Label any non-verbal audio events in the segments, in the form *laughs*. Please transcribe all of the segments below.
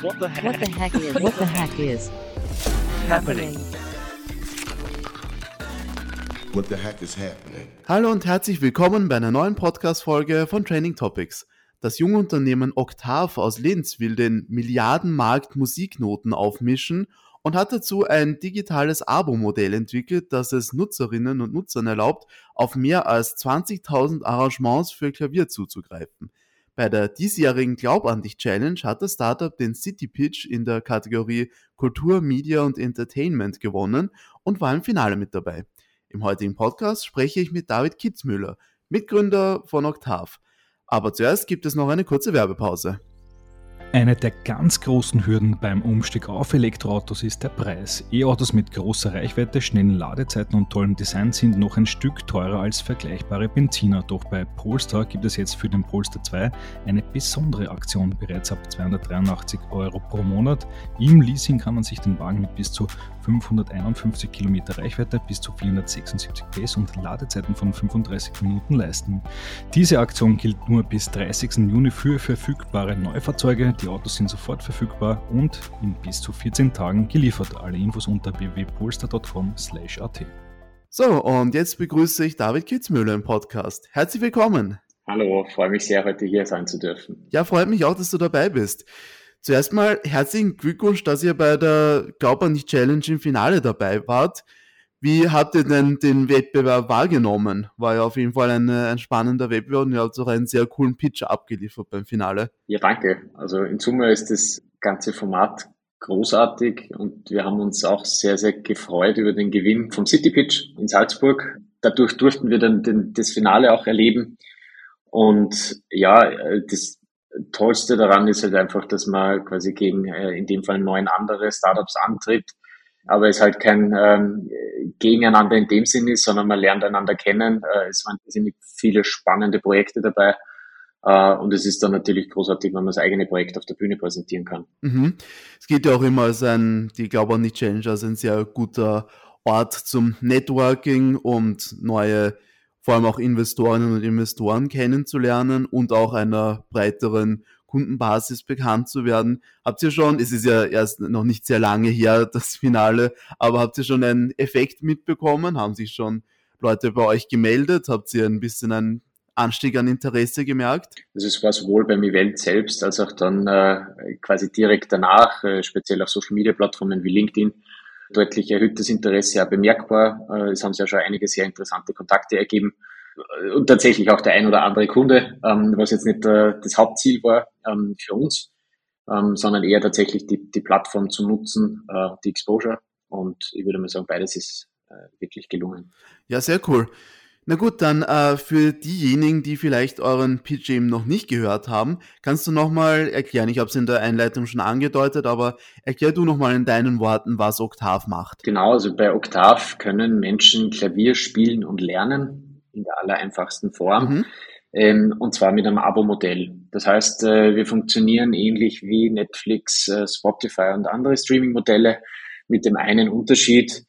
What the heck? What the heck is? What the heck is happening? What the heck is happening? Hallo und herzlich willkommen bei einer neuen Podcast-Folge von Training Topics. Das junge Unternehmen Octave aus Linz will den Milliardenmarkt Musiknoten aufmischen und hat dazu ein digitales Abo-Modell entwickelt, das es Nutzerinnen und Nutzern erlaubt, auf mehr als 20.000 Arrangements für Klavier zuzugreifen. Bei der diesjährigen Glaub an dich Challenge hat das Startup den City Pitch in der Kategorie Kultur, Media und Entertainment gewonnen und war im Finale mit dabei. Im heutigen Podcast spreche ich mit David Kitzmüller, Mitgründer von Octave. Aber zuerst gibt es noch eine kurze Werbepause. Eine der ganz großen Hürden beim Umstieg auf Elektroautos ist der Preis. E-Autos mit großer Reichweite, schnellen Ladezeiten und tollem Design sind noch ein Stück teurer als vergleichbare Benziner. Doch bei Polestar gibt es jetzt für den Polestar 2 eine besondere Aktion bereits ab 283 Euro pro Monat. Im Leasing kann man sich den Wagen mit bis zu 551 Kilometer Reichweite, bis zu 476 PS und Ladezeiten von 35 Minuten leisten. Diese Aktion gilt nur bis 30. Juni für verfügbare Neufahrzeuge. Die Autos sind sofort verfügbar und in bis zu 14 Tagen geliefert. Alle Infos unter www.polestar.com/at. So, und jetzt begrüße ich David Kitzmüller im Podcast. Herzlich willkommen. Hallo, freue mich sehr, heute hier sein zu dürfen. Ja, freut mich auch, dass du dabei bist. Zuerst mal herzlichen Glückwunsch, dass ihr bei der Glaub an die Challenge im Finale dabei wart. Wie habt ihr denn den Wettbewerb wahrgenommen? War ja auf jeden Fall ein, ein spannender Wettbewerb und ihr habt auch einen sehr coolen Pitch abgeliefert beim Finale. Ja, danke. Also in Summe ist das ganze Format großartig und wir haben uns auch sehr, sehr gefreut über den Gewinn vom City Pitch in Salzburg. Dadurch durften wir dann den, das Finale auch erleben. Und ja, das Tollste daran ist halt einfach, dass man quasi gegen äh, in dem Fall neun andere Startups antritt aber es halt kein ähm, Gegeneinander in dem Sinn ist, sondern man lernt einander kennen. Äh, es waren ziemlich viele spannende Projekte dabei. äh, und es ist dann natürlich großartig, wenn man das eigene Projekt auf der Bühne präsentieren kann. Mhm. Es geht ja auch immer als ein, die glaube an die Challenge, als ein sehr guter Ort zum Networking und neue, vor allem auch Investorinnen und Investoren kennenzulernen und auch einer breiteren Kundenbasis bekannt zu werden. Habt ihr schon, es ist ja erst noch nicht sehr lange her, das Finale, aber habt ihr schon einen Effekt mitbekommen? Haben sich schon Leute bei euch gemeldet? Habt ihr ein bisschen einen Anstieg an Interesse gemerkt? Also es war sowohl beim Event selbst als auch dann äh, quasi direkt danach, äh, speziell auf Social Media Plattformen wie LinkedIn, deutlich erhöhtes Interesse ja bemerkbar. Äh, es haben sich ja schon einige sehr interessante Kontakte ergeben und tatsächlich auch der ein oder andere Kunde, ähm, was jetzt nicht äh, das Hauptziel war ähm, für uns, ähm, sondern eher tatsächlich die, die Plattform zu nutzen, äh, die Exposure. Und ich würde mal sagen, beides ist äh, wirklich gelungen. Ja, sehr cool. Na gut, dann äh, für diejenigen, die vielleicht euren Pitch eben noch nicht gehört haben, kannst du nochmal erklären, ich habe es in der Einleitung schon angedeutet, aber erklär du nochmal in deinen Worten, was Oktav macht. Genau, also bei Oktav können Menschen Klavier spielen und lernen in der allereinfachsten Form. Mhm. Ähm, und zwar mit einem Abo-Modell. Das heißt, äh, wir funktionieren ähnlich wie Netflix, äh, Spotify und andere Streaming-Modelle mit dem einen Unterschied,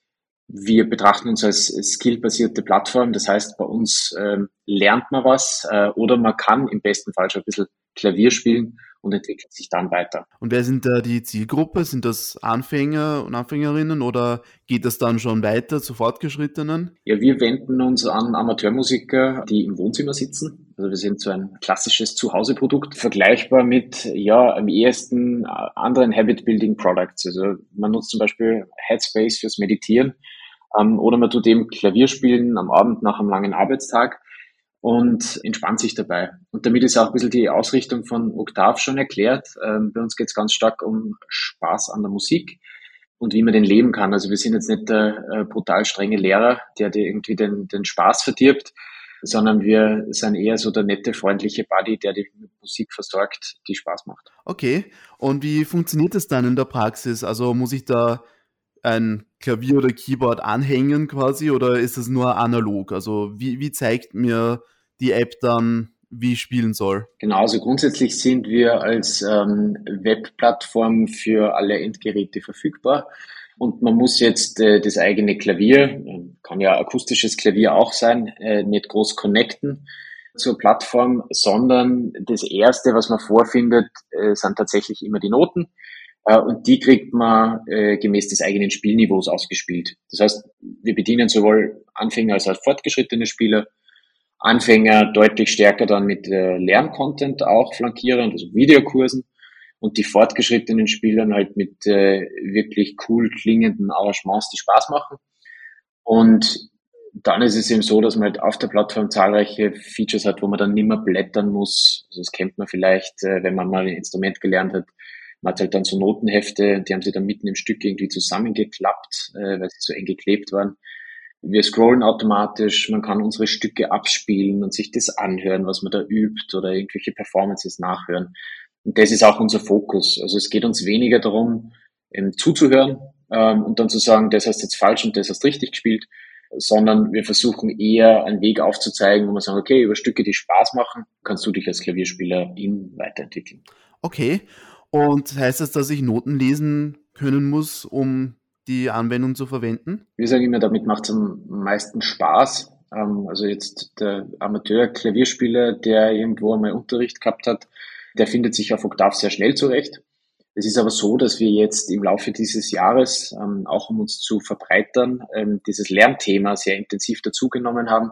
wir betrachten uns als skillbasierte Plattform. Das heißt, bei uns ähm, lernt man was äh, oder man kann im besten Fall schon ein bisschen Klavier spielen und entwickelt sich dann weiter. Und wer sind da die Zielgruppe? Sind das Anfänger und Anfängerinnen oder geht das dann schon weiter zu Fortgeschrittenen? Ja, wir wenden uns an Amateurmusiker, die im Wohnzimmer sitzen. Also wir sind so ein klassisches Zuhauseprodukt, vergleichbar mit ja am ehesten anderen Habit-Building Products. Also man nutzt zum Beispiel Headspace fürs Meditieren ähm, oder man tut eben Klavier am Abend nach einem langen Arbeitstag und entspannt sich dabei. Und damit ist auch ein bisschen die Ausrichtung von Oktav schon erklärt. Ähm, bei uns geht es ganz stark um Spaß an der Musik und wie man den leben kann. Also wir sind jetzt nicht der äh, brutal strenge Lehrer, der dir irgendwie den, den Spaß verdirbt, sondern wir sind eher so der nette, freundliche Buddy, der dich Musik versorgt, die Spaß macht. Okay, und wie funktioniert das dann in der Praxis? Also muss ich da ein Klavier oder Keyboard anhängen quasi oder ist es nur analog? Also wie, wie zeigt mir die App dann, wie ich spielen soll? Genau, also grundsätzlich sind wir als ähm, Webplattform für alle Endgeräte verfügbar. Und man muss jetzt äh, das eigene Klavier, kann ja akustisches Klavier auch sein, äh, nicht groß connecten, zur Plattform, sondern das Erste, was man vorfindet, äh, sind tatsächlich immer die Noten. Äh, und die kriegt man äh, gemäß des eigenen Spielniveaus ausgespielt. Das heißt, wir bedienen sowohl Anfänger als auch fortgeschrittene Spieler. Anfänger deutlich stärker dann mit äh, Lerncontent auch flankierend, also Videokursen. Und die fortgeschrittenen Spielern halt mit äh, wirklich cool klingenden Arrangements, die Spaß machen. Und dann ist es eben so, dass man halt auf der Plattform zahlreiche Features hat, wo man dann nicht mehr blättern muss. Also das kennt man vielleicht, äh, wenn man mal ein Instrument gelernt hat. Man hat halt dann so Notenhefte, die haben sie dann mitten im Stück irgendwie zusammengeklappt, äh, weil sie so eng geklebt waren. Wir scrollen automatisch, man kann unsere Stücke abspielen und sich das anhören, was man da übt oder irgendwelche Performances nachhören. Und das ist auch unser Fokus. Also es geht uns weniger darum, ähm, zuzuhören ähm, und dann zu sagen, das hast jetzt falsch und das hast richtig gespielt, sondern wir versuchen eher einen Weg aufzuzeigen, wo man sagt, okay, über Stücke, die Spaß machen, kannst du dich als Klavierspieler in weiterentwickeln. Okay. Und heißt das, dass ich Noten lesen können muss, um die Anwendung zu verwenden? Wir sagen immer, damit macht es am meisten Spaß. Ähm, also jetzt der Amateur-Klavierspieler, der irgendwo einmal Unterricht gehabt hat, der findet sich auf Oktav sehr schnell zurecht. Es ist aber so, dass wir jetzt im Laufe dieses Jahres, ähm, auch um uns zu verbreitern, ähm, dieses Lernthema sehr intensiv dazugenommen haben.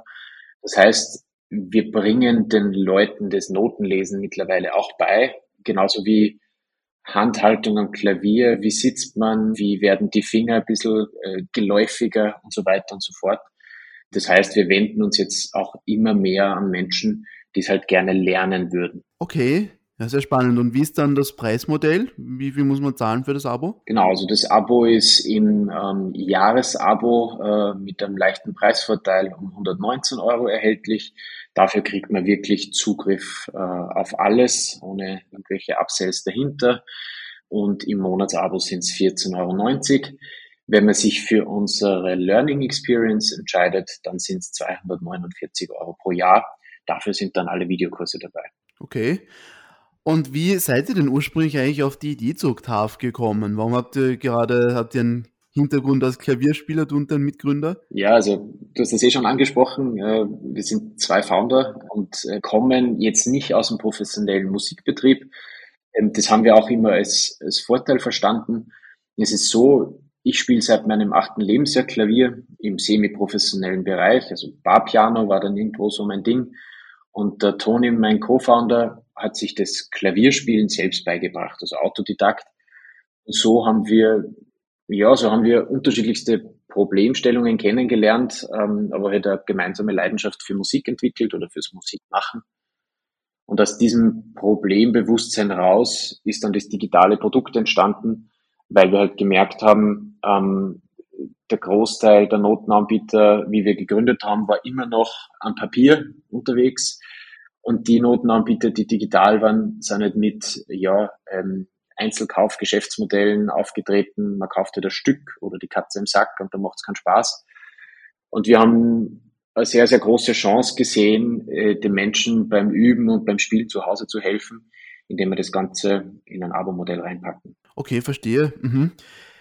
Das heißt, wir bringen den Leuten das Notenlesen mittlerweile auch bei, genauso wie Handhaltung am Klavier, wie sitzt man, wie werden die Finger ein bisschen äh, geläufiger und so weiter und so fort. Das heißt, wir wenden uns jetzt auch immer mehr an Menschen, die es halt gerne lernen würden. Okay, ja, sehr spannend. Und wie ist dann das Preismodell? Wie viel muss man zahlen für das Abo? Genau, also das Abo ist im ähm, Jahresabo äh, mit einem leichten Preisvorteil um 119 Euro erhältlich. Dafür kriegt man wirklich Zugriff äh, auf alles, ohne irgendwelche Upsells dahinter. Und im Monatsabo sind es 14,90 Euro. Wenn man sich für unsere Learning Experience entscheidet, dann sind es 249 Euro pro Jahr. Dafür sind dann alle Videokurse dabei. Okay. Und wie seid ihr denn ursprünglich eigentlich auf die Idee zu Oktav gekommen? Warum habt ihr gerade, habt ihr einen Hintergrund als Klavierspieler, du und dein Mitgründer? Ja, also du hast das eh schon angesprochen. Äh, wir sind zwei Founder und äh, kommen jetzt nicht aus dem professionellen Musikbetrieb. Ähm, das haben wir auch immer als, als Vorteil verstanden. Es ist so, ich spiele seit meinem achten Lebensjahr Klavier im semi-professionellen Bereich. Also Barpiano war dann irgendwo so mein Ding. Und der Toni, mein Co-Founder, hat sich das Klavierspielen selbst beigebracht, also Autodidakt. Und so haben wir, ja, so haben wir unterschiedlichste Problemstellungen kennengelernt, ähm, aber halt eine gemeinsame Leidenschaft für Musik entwickelt oder fürs Musikmachen. Und aus diesem Problembewusstsein raus ist dann das digitale Produkt entstanden, weil wir halt gemerkt haben, ähm, der Großteil der Notenanbieter, wie wir gegründet haben, war immer noch am Papier unterwegs. Und die Notenanbieter, die digital waren, sind halt mit ja, ähm, Einzelkauf-Geschäftsmodellen aufgetreten. Man kaufte das Stück oder die Katze im Sack und da macht es keinen Spaß. Und wir haben eine sehr, sehr große Chance gesehen, äh, den Menschen beim Üben und beim Spiel zu Hause zu helfen, indem wir das Ganze in ein Abo-Modell reinpacken. Okay, verstehe. Mhm.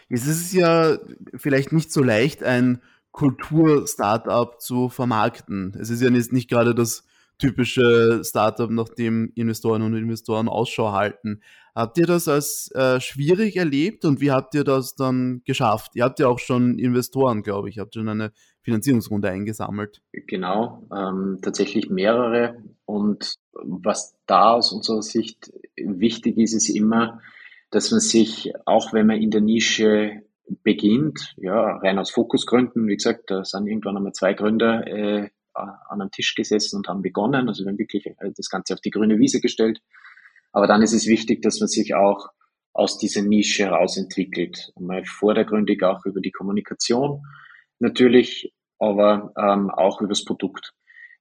Jetzt ist es ja vielleicht nicht so leicht, ein Kultur-Startup zu vermarkten. Es ist ja nicht, nicht gerade das typische Startup, nach dem Investoren und Investoren Ausschau halten. Habt ihr das als äh, schwierig erlebt und wie habt ihr das dann geschafft? Ihr habt ja auch schon Investoren, glaube ich, habt schon eine Finanzierungsrunde eingesammelt. Genau, ähm, tatsächlich mehrere. Und was da aus unserer Sicht wichtig ist, ist immer, dass man sich, auch wenn man in der Nische beginnt, ja, rein aus Fokusgründen, wie gesagt, da sind irgendwann einmal zwei Gründer äh, an einem Tisch gesessen und haben begonnen. Also wir haben wirklich äh, das Ganze auf die grüne Wiese gestellt. Aber dann ist es wichtig, dass man sich auch aus dieser Nische herausentwickelt. Mal vordergründig auch über die Kommunikation natürlich, aber ähm, auch über das Produkt.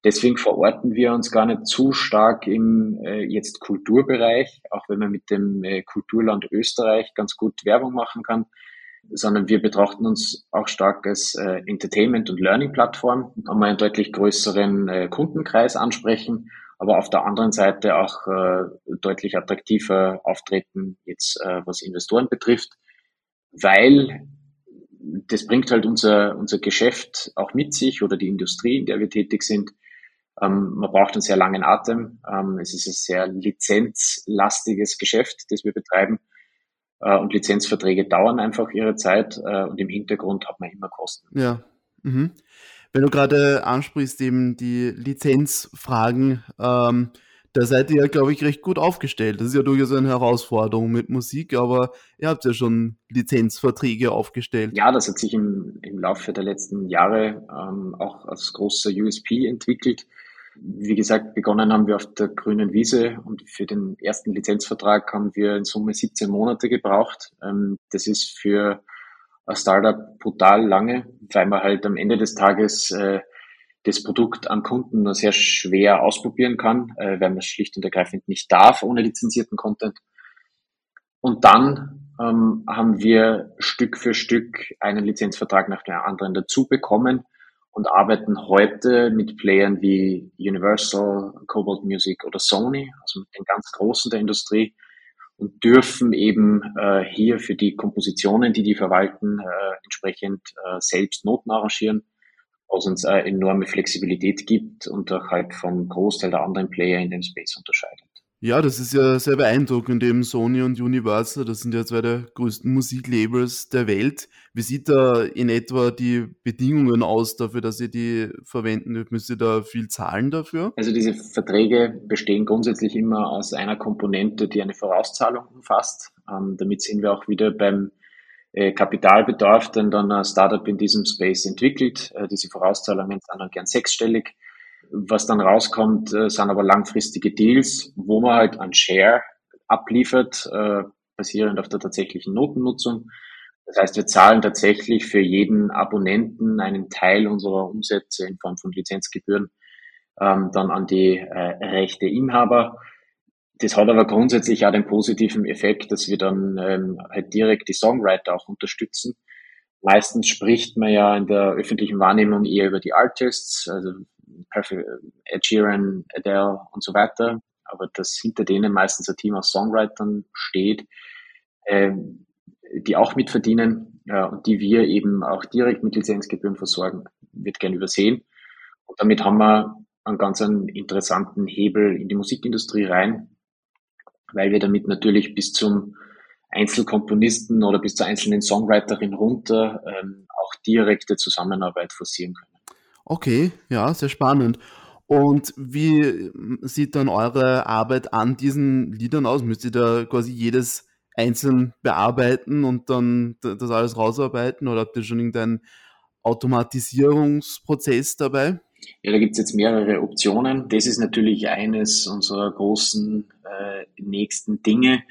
Deswegen verorten wir uns gar nicht zu stark im äh, jetzt Kulturbereich, auch wenn man mit dem äh, Kulturland Österreich ganz gut Werbung machen kann sondern wir betrachten uns auch stark als äh, Entertainment- und Learning-Plattform, haben wir einen deutlich größeren äh, Kundenkreis ansprechen, aber auf der anderen Seite auch äh, deutlich attraktiver auftreten, jetzt äh, was Investoren betrifft, weil das bringt halt unser, unser Geschäft auch mit sich oder die Industrie, in der wir tätig sind, Ähm, man braucht einen sehr langen Atem. Ähm, es ist ein sehr lizenzlastiges Geschäft, das wir betreiben. Äh, und Lizenzverträge dauern einfach ihre Zeit äh, und im Hintergrund hat man immer Kosten. Ja. Mhm. Wenn du gerade ansprichst, eben die Lizenzfragen, ähm, da seid ihr ja, glaube ich, recht gut aufgestellt. Das ist ja durchaus eine Herausforderung mit Musik, aber ihr habt ja schon Lizenzverträge aufgestellt. Ja, das hat sich im, im Laufe der letzten Jahre ähm, auch als großer USP entwickelt. Wie gesagt, begonnen haben wir auf der grünen Wiese und für den ersten Lizenzvertrag haben wir in Summe 17 Monate gebraucht. Ähm, das ist für ein Startup brutal lange, weil man halt am Ende des Tages äh, das Produkt am Kunden nur sehr schwer ausprobieren kann, äh, weil man es schlicht und ergreifend nicht darf ohne lizenzierten Content. Und dann ähm, haben wir Stück für Stück einen Lizenzvertrag nach dem anderen dazu bekommen und arbeiten heute mit Playern wie Universal, Cobalt Music oder Sony, also mit den ganz Großen der Industrie und dürfen eben äh, hier für die Kompositionen, die die verwalten, äh, entsprechend äh, selbst Noten arrangieren was uns eine enorme Flexibilität gibt und auch halt vom Großteil der anderen Player in dem Space unterscheidet. Ja, das ist ja sehr beeindruckend, eben Sony und Universal, das sind ja zwei der größten Musiklabels der Welt. Wie sieht da in etwa die Bedingungen aus dafür, dass ihr die verwenden Müsst ihr da viel zahlen dafür? Also diese Verträge bestehen grundsätzlich immer aus einer Komponente, die eine Vorauszahlung umfasst. Ähm, damit sind wir auch wieder beim äh, Kapitalbedarf, den dann ein Startup in diesem Space entwickelt. Äh, diese Vorauszahlungen sind dann gern sechsstellig. Was dann rauskommt, äh, sind aber langfristige Deals, wo man halt ein Share abliefert, basierend auf der tatsächlichen Notennutzung. Das heißt, wir zahlen tatsächlich für jeden Abonnenten einen Teil unserer Umsätze in Form von Lizenzgebühren ähm, dann an die äh, Rechteinhaber. Das hat aber grundsätzlich auch den positiven Effekt, dass wir dann ähm, halt direkt die Songwriter auch unterstützen. Meistens spricht man ja in der öffentlichen Wahrnehmung eher über die Artists, also Ed Sheeran, Adele und so weiter. Aber dass hinter denen meistens ein Team aus Songwritern steht, ähm, die auch mitverdienen äh, und die wir eben auch direkt mit Lizenzgebühren versorgen, wird gern übersehen. Und damit haben wir einen ganz einen interessanten Hebel in die Musikindustrie rein, weil wir damit natürlich bis zum Einzelkomponisten oder bis zur einzelnen Songwriterin runter ähm, auch direkte Zusammenarbeit forcieren können. Okay, ja, sehr spannend. Und wie sieht dann eure Arbeit an diesen Liedern aus? Müsst ihr da quasi jedes einzeln bearbeiten und dann das alles rausarbeiten oder habt ihr schon irgendeinen Automatisierungsprozess dabei? Ja, da gibt es jetzt mehrere Optionen. Das ist natürlich eines unserer großen äh, nächsten Dinge.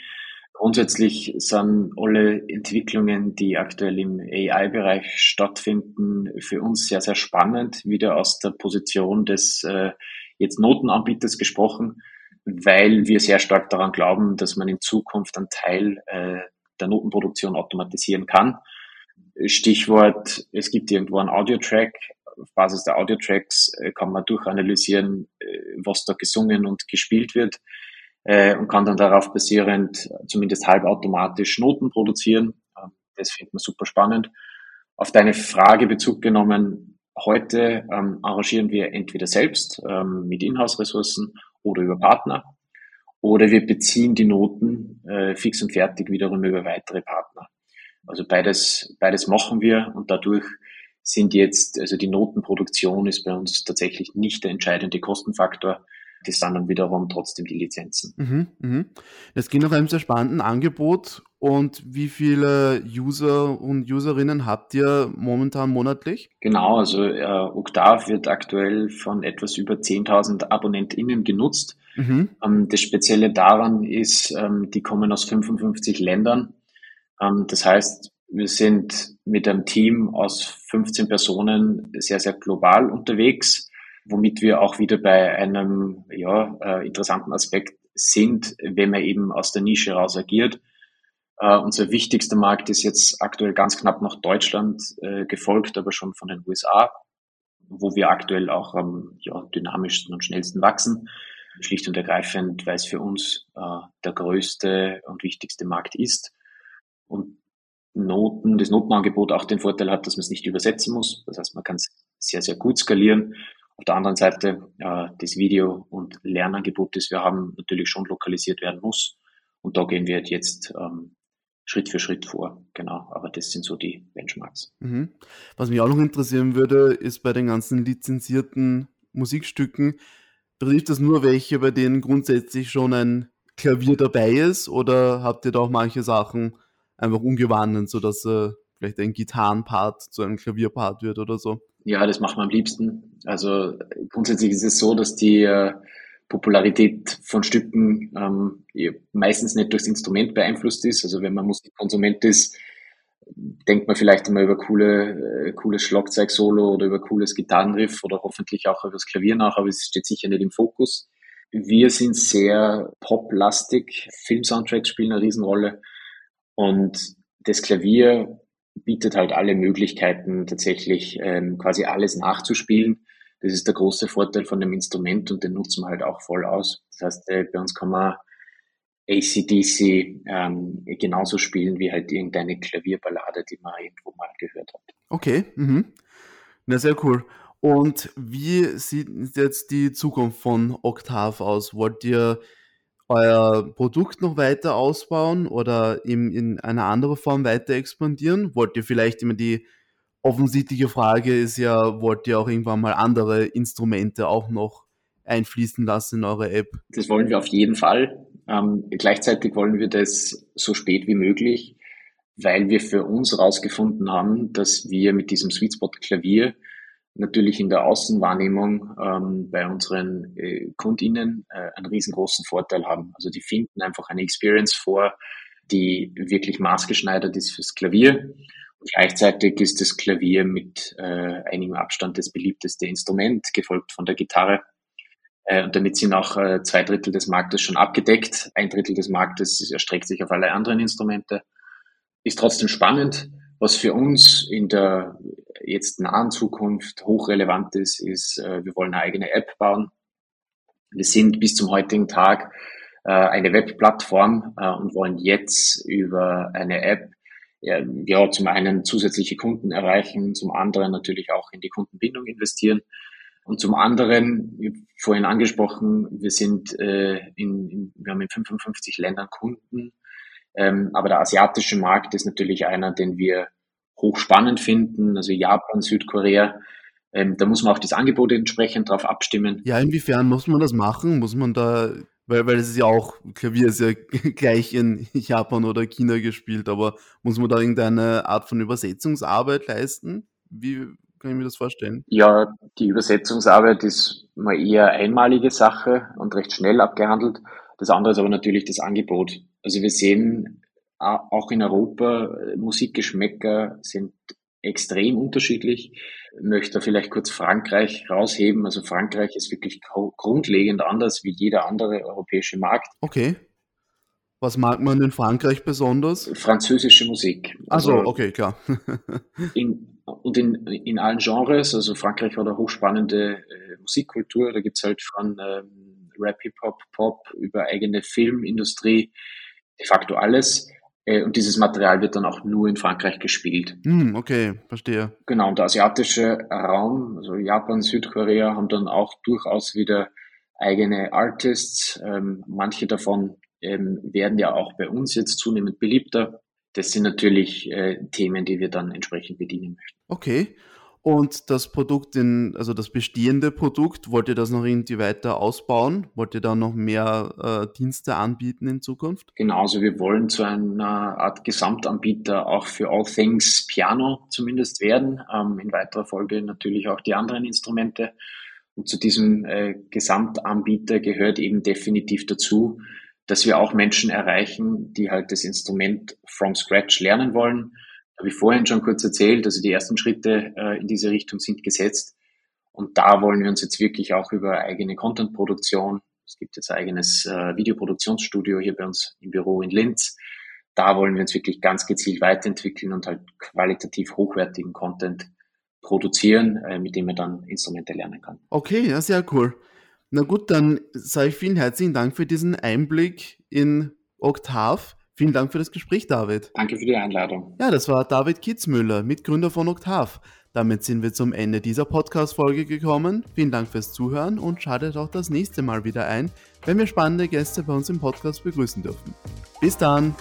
Grundsätzlich sind alle Entwicklungen, die aktuell im AI-Bereich stattfinden, für uns sehr, sehr spannend. Wieder aus der Position des äh, jetzt Notenanbieters gesprochen, weil wir sehr stark daran glauben, dass man in Zukunft einen Teil äh, der Notenproduktion automatisieren kann. Stichwort, es gibt irgendwo einen Audio-Track, auf Basis der Audio-Tracks äh, kann man durchanalysieren, äh, was da gesungen und gespielt wird äh, und kann dann darauf basierend zumindest halbautomatisch Noten produzieren. Ähm, das findet man super spannend. Auf deine Frage Bezug genommen, heute ähm, arrangieren wir entweder selbst ähm, mit Inhouse-Ressourcen oder über Partner oder wir beziehen die Noten äh, fix und fertig wiederum über weitere Partner. Also beides, beides machen wir und dadurch sind jetzt, also die Notenproduktion ist bei uns tatsächlich nicht der entscheidende Kostenfaktor. Das sind dann wiederum trotzdem die Lizenzen. Mhm, mhm. Es geht nach einem sehr spannenden Angebot. Und wie viele User und Userinnen habt ihr momentan monatlich? Genau, also äh, Octave wird aktuell von etwas über 10.000 AbonnentInnen genutzt. Mhm. Ähm, das Spezielle daran ist, ähm, die kommen aus 55 Ländern. Ähm, das heißt, wir sind mit einem Team aus 15 Personen sehr, sehr global unterwegs, womit wir auch wieder bei einem ja, äh, interessanten Aspekt sind, wenn man eben aus der Nische raus agiert. Uh, unser wichtigster Markt ist jetzt aktuell ganz knapp nach Deutschland äh, gefolgt, aber schon von den USA, wo wir aktuell auch am ja, dynamischsten und schnellsten wachsen. Schlicht und ergreifend, weil es für uns äh, der größte und wichtigste Markt ist. Und Noten, das Notenangebot auch den Vorteil hat, dass man es nicht übersetzen muss. Das heißt, man kann es sehr, sehr gut skalieren Auf der anderen Seite äh, das Video- und Lernangebot, das wir haben, natürlich schon lokalisiert werden muss. Und da gehen wir jetzt ähm, Schritt für Schritt vor. Genau, aber das sind so die Benchmarks. Mhm. Was mich auch noch interessieren würde, ist bei den ganzen lizenzierten Musikstücken, betrifft das nur welche, bei denen grundsätzlich schon ein Klavier dabei ist oder habt ihr da auch manche Sachen einfach umgewandelt, sodass äh, vielleicht ein Gitarrenpart zu einem Klavierpart wird oder so? Ja, das machen wir am liebsten. Also grundsätzlich ist es so, dass die äh, Popularität von Stücken ähm, meistens nicht durchs Instrument beeinflusst ist. Also wenn man Musikkonsument ist, denkt man vielleicht immer über coole, äh, cooles Schlagzeug-Solo oder über cooles Gitarrenriff oder hoffentlich auch über das Klavier nach, aber es steht sicher nicht im Fokus. Wir sind sehr poplastig. Film-Soundtracks spielen eine Riesenrolle. Und das Klavier bietet halt alle Möglichkeiten, tatsächlich ähm, quasi alles nachzuspielen. Das ist der große Vorteil von dem Instrument und den nutzen wir halt auch voll aus. Das heißt, äh, bei uns kann man ACDC ähm, genauso spielen wie halt irgendeine Klavierballade, die man irgendwo mal gehört hat. Okay, mhm. na sehr cool. Und wie sieht jetzt die Zukunft von Octave aus? Wollt ihr euer Produkt noch weiter ausbauen oder eben in einer anderen Form weiter expandieren? Wollt ihr vielleicht immer die offensichtliche Frage ist ja, wollt ihr auch irgendwann mal andere Instrumente auch noch einfließen lassen in eure App? Das wollen wir auf jeden Fall. Ähm, gleichzeitig wollen wir das so spät wie möglich, weil wir für uns herausgefunden haben, dass wir mit diesem Sweet Spot Klavier natürlich in der Außenwahrnehmung ähm, bei unseren äh, KundInnen äh, einen riesengroßen Vorteil haben. Also die finden einfach eine Experience vor, die wirklich maßgeschneidert ist fürs Klavier Gleichzeitig ist das Klavier mit äh, einigem Abstand das beliebteste Instrument, gefolgt von der Gitarre. Äh, und damit sind auch äh, zwei Drittel des Marktes schon abgedeckt. Ein Drittel des Marktes erstreckt sich auf alle anderen Instrumente. Ist trotzdem spannend. Was für uns in der jetzt nahen Zukunft hochrelevant ist, ist, äh, wir wollen eine eigene App bauen. Wir sind bis zum heutigen Tag äh, eine Webplattform äh, und wollen jetzt über eine App ja, zum einen zusätzliche Kunden erreichen, zum anderen natürlich auch in die Kundenbindung investieren. Und zum anderen, wie vorhin angesprochen, wir sind in, in, wir haben in 55 Ländern Kunden, ähm, aber der asiatische Markt ist natürlich einer, den wir hochspannend finden, also Japan, Südkorea. Ähm, da muss man auch das Angebot entsprechend darauf abstimmen. Ja, inwiefern muss man das machen? Muss man da weil, weil es ist ja auch, Klavier ist ja *laughs* gleich in Japan oder China gespielt, aber muss man da irgendeine Art von Übersetzungsarbeit leisten? Wie kann ich mir das vorstellen? Ja, die Übersetzungsarbeit ist mal eher einmalige Sache und recht schnell abgehandelt. Das andere ist aber natürlich das Angebot. Also wir sehen auch in Europa, Musikgeschmäcker sind extrem unterschiedlich. Ich möchte vielleicht kurz Frankreich rausheben. Also Frankreich ist wirklich grundlegend anders wie jeder andere europäische Markt. Okay. Was mag man in Frankreich besonders? Französische Musik. Also, also okay, klar. *laughs* in, und in, in allen Genres, also Frankreich hat eine hochspannende äh, Musikkultur, da gibt es halt von ähm, Rap, Hip-Hop, Pop über eigene Filmindustrie, de facto alles. Äh, und dieses Material wird dann auch nur in Frankreich gespielt. Hm, okay, verstehe. Genau, und der asiatische Raum, also Japan, Südkorea, haben dann auch durchaus wieder eigene Artists. Ähm, manche davon ähm, werden ja auch bei uns jetzt zunehmend beliebter. Das sind natürlich äh, Themen, die wir dann entsprechend bedienen möchten. Okay. Und das Produkt, in, also das bestehende Produkt, wollt ihr das noch irgendwie weiter ausbauen? Wollt ihr da noch mehr äh, Dienste anbieten in Zukunft? Genau, also wir wollen zu einer Art Gesamtanbieter auch für All Things Piano zumindest werden. Ähm, in weiterer Folge natürlich auch die anderen Instrumente. Und zu diesem äh, Gesamtanbieter gehört eben definitiv dazu, dass wir auch Menschen erreichen, die halt das Instrument from scratch lernen wollen habe ich vorhin schon kurz erzählt, also die ersten Schritte äh, in diese Richtung sind gesetzt. Und da wollen wir uns jetzt wirklich auch über eigene Content-Produktion, es gibt jetzt ein eigenes äh, Videoproduktionsstudio hier bei uns im Büro in Linz, da wollen wir uns wirklich ganz gezielt weiterentwickeln und halt qualitativ hochwertigen Content produzieren, äh, mit dem man dann Instrumente lernen kann. Okay, ja, sehr cool. Na gut, dann sage ich vielen herzlichen Dank für diesen Einblick in Octave. Vielen Dank für das Gespräch, David. Danke für die Einladung. Ja, das war David Kitzmüller, Mitgründer von Octave. Damit sind wir zum Ende dieser Podcast-Folge gekommen. Vielen Dank fürs Zuhören und schaltet auch das nächste Mal wieder ein, wenn wir spannende Gäste bei uns im Podcast begrüßen dürfen. Bis dann!